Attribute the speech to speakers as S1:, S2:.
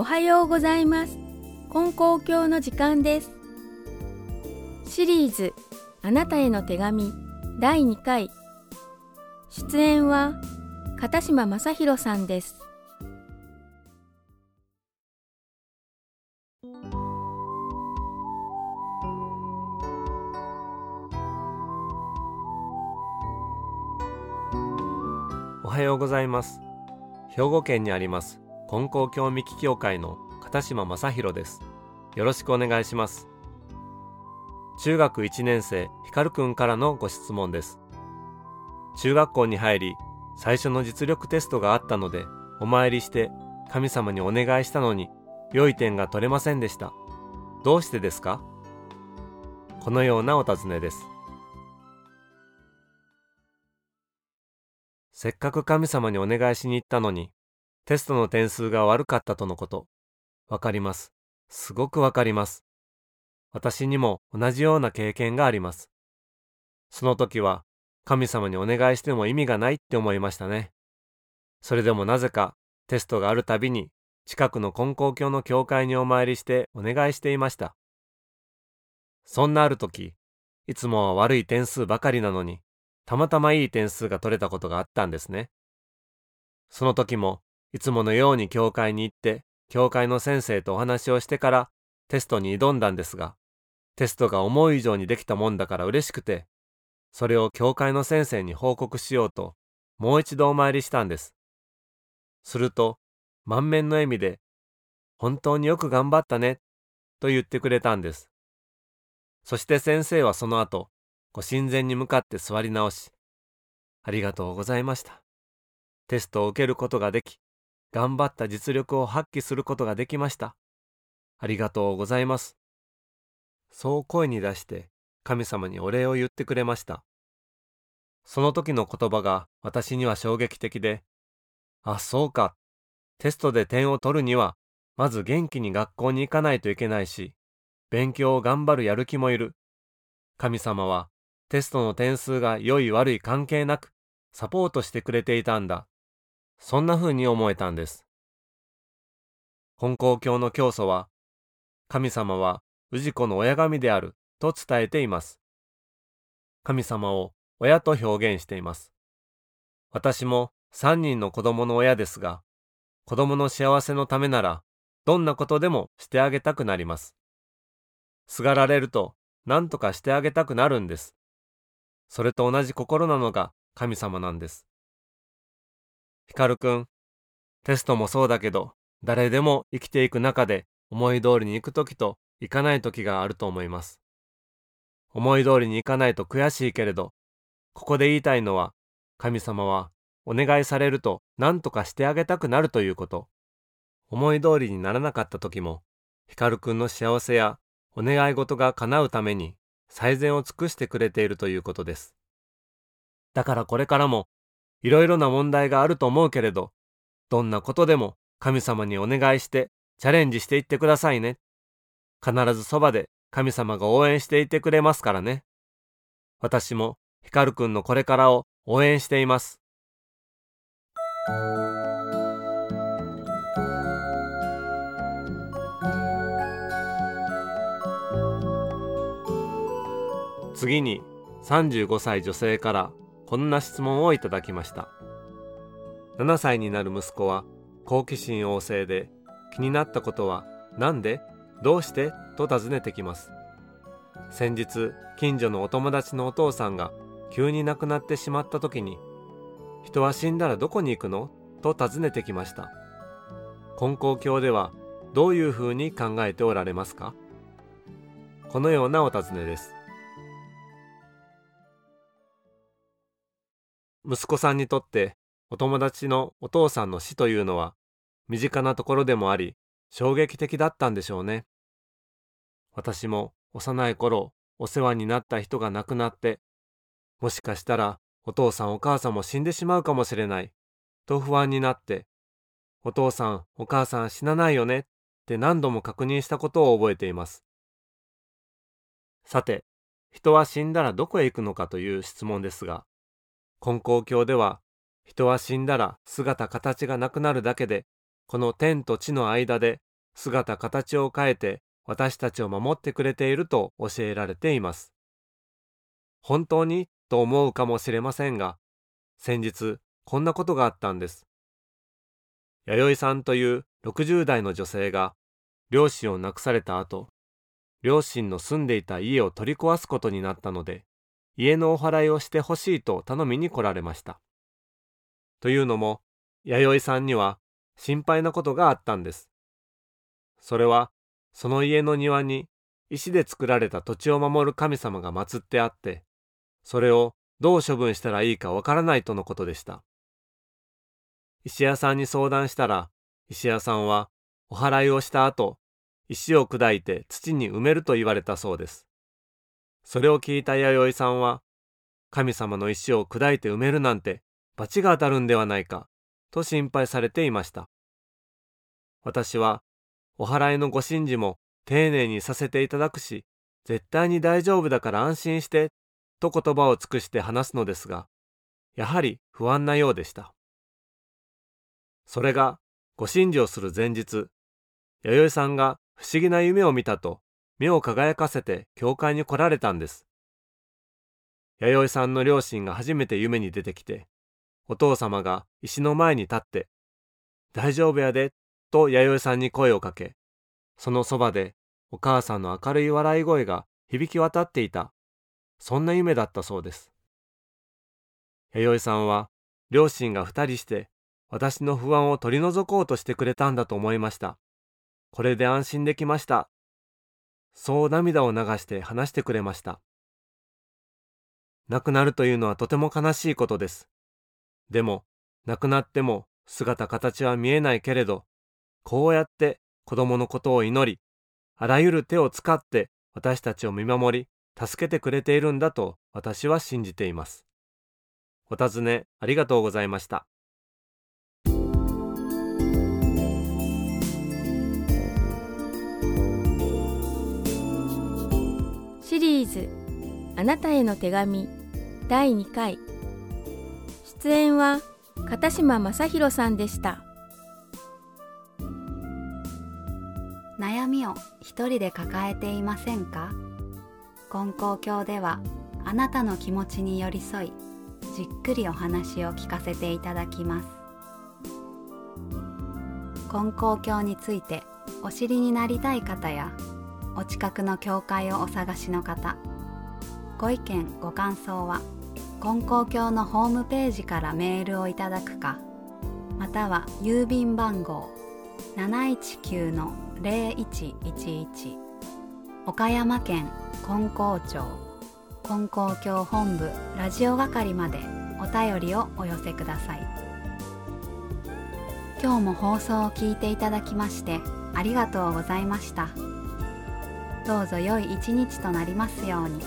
S1: おはようございます。金光教の時間です。シリーズあなたへの手紙第2回。出演は片島正宏さんです。
S2: おはようございます。兵庫県にあります金光教ミキ協会の片島正宏です。よろしくお願いします。中学1年生ひかるくんからのご質問です。中学校に入り最初の実力テストがあったのでお参りして神様にお願いしたのに良い点が取れませんでした。どうしてですか？このようなお尋ねです。せっかく神様にお願いしに行ったのにテストの点数が悪かったとのこと。わかります。すごくわかります。私にも同じような経験があります。その時は神様にお願いしても意味がないって思いましたね。それでもなぜかテストがあるたびに近くの金光教の教会にお参りしてお願いしていました。そんなある時いつもは悪い点数ばかりなのにたまたまいい点数が取れたことがあったんですね。その時もいつものように教会に行って教会の先生とお話をしてからテストに挑んだんですがテストが思う以上にできたもんだから嬉しくてそれを教会の先生に報告しようともう一度お参りしたんです。すると満面の笑みで「本当によく頑張ったね」と言ってくれたんです。そして先生はその後ご神前に向かって座り直し「ありがとうございました」テストを受けることができ頑張った実力を発揮することができました。ありがとうございます。そう声に出して神様にお礼を言ってくれました。その時の言葉が私には衝撃的であそうか。テストで点を取るにはまず元気に学校に行かないといけないし勉強を頑張るやる気もいる。神様はテストの点数が良い悪い関係なくサポートしてくれていたんだ。そんな風に思えたんです本校教の教祖は神様は氏子の親神であると伝えています神様を親と表現しています私も3人の子供の親ですが子供の幸せのためならどんなことでもしてあげたくなりますすがられると何とかしてあげたくなるんです。それと同じ心なのが神様なんです。ヒカルくん、テストもそうだけど、誰でも生きていく中で思い通りに行く時と行かない時があると思います。思い通りに行かないと悔しいけれど、ここで言いたいのは、神様はお願いされると何とかしてあげたくなるということ。思い通りにならなかった時も、ヒカルくんの幸せやお願い事が叶うために最善を尽くしてくれているということです。だからこれからもいろいろな問題があると思うけれど、どんなことでも神様にお願いしてチャレンジしていってくださいね。必ずそばで神様が応援していてくれますからね。私もヒカルくんのこれからを応援しています。次に35歳女性からこんな質問をいただきました。7歳になる息子は好奇心旺盛で気になったことは何でどうしてと尋ねてきます。先日近所のお友達のお父さんが急に亡くなってしまった時に人は死んだらどこに行くの？と尋ねてきました。金光教ではどういうふうに考えておられますか？このようなお尋ねです。息子さんにとってお友達のお父さんの死というのは身近なところでもあり衝撃的だったんでしょうね。私も幼い頃お世話になった人が亡くなってもしかしたらお父さんお母さんも死んでしまうかもしれないと不安になってお父さんお母さん死なないよねって何度も確認したことを覚えています。さて人は死んだらどこへ行くのかという質問ですが金光教では人は死んだら姿形がなくなるだけでこの天と地の間で姿形を変えて私たちを守ってくれていると教えられています。本当にと思うかもしれませんが、先日こんなことがあったんです。弥生さんという60代の女性が両親を亡くされた後、両親の住んでいた家を取り壊すことになったので、家のお祓いをしてほしいと頼みに来られました。というのも、弥生さんには心配なことがあったんです。それは、その家の庭に石で作られた土地を守る神様が祀ってあって、それをどう処分したらいいかわからないとのことでした。石屋さんに相談したら、石屋さんはお祓いをした後、石を砕いて土に埋めると言われたそうです。それを聞いた弥生さんは、神様の石を砕いて埋めるなんて罰が当たるんではないか、と心配されていました。私は、お祓いのご神事も丁寧にさせていただくし、絶対に大丈夫だから安心して、と言葉を尽くして話すのですが、やはり不安なようでした。それが、ご神事をする前日、弥生さんが不思議な夢を見たと、目を輝かせて教会に来られたんです。弥生さんの両親が初めて夢に出てきて、お父様が石の前に立って、大丈夫やで、と弥生さんに声をかけ、そのそばでお母さんの明るい笑い声が響き渡っていた、そんな夢だったそうです。弥生さんは、両親が二人して私の不安を取り除こうとしてくれたんだと思いました。これで安心できました。そう涙を流して話してくれました。亡くなるというのはとても悲しいことです。でも、亡くなっても姿形は見えないけれど、こうやって子供のことを祈り、あらゆる手を使って私たちを見守り、助けてくれているんだと私は信じています。お尋ねありがとうございました。
S1: あなたへの手紙」第2回。出演は片島正宏さんでした。
S3: 悩みを一人で抱えていませんか？金光教ではあなたの気持ちに寄り添いじっくりお話を聞かせていただきます。金光教についてお知りになりたい方やお近くの教会をお探しの方ご意見ご感想は金光教のホームページからメールをいただくかまたは郵便番号719-0111岡山県金光町金光教本部ラジオ係までお便りをお寄せください今日も放送を聞いていただきましてありがとうございました。どうぞ良い一日となりますように。